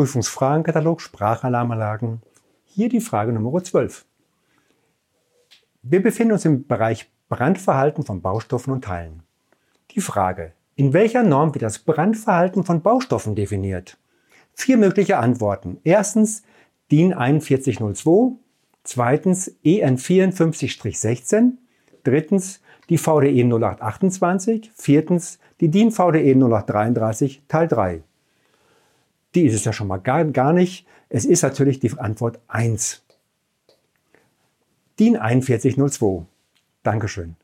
Prüfungsfragenkatalog Sprachalarmanlagen. Hier die Frage Nummer 12. Wir befinden uns im Bereich Brandverhalten von Baustoffen und Teilen. Die Frage, in welcher Norm wird das Brandverhalten von Baustoffen definiert? Vier mögliche Antworten. Erstens DIN 4102, zweitens EN 54-16, drittens die VDE 0828, viertens die DIN VDE 0833 Teil 3. Die ist es ja schon mal gar, gar nicht. Es ist natürlich die Antwort 1. DIN 4102. Dankeschön.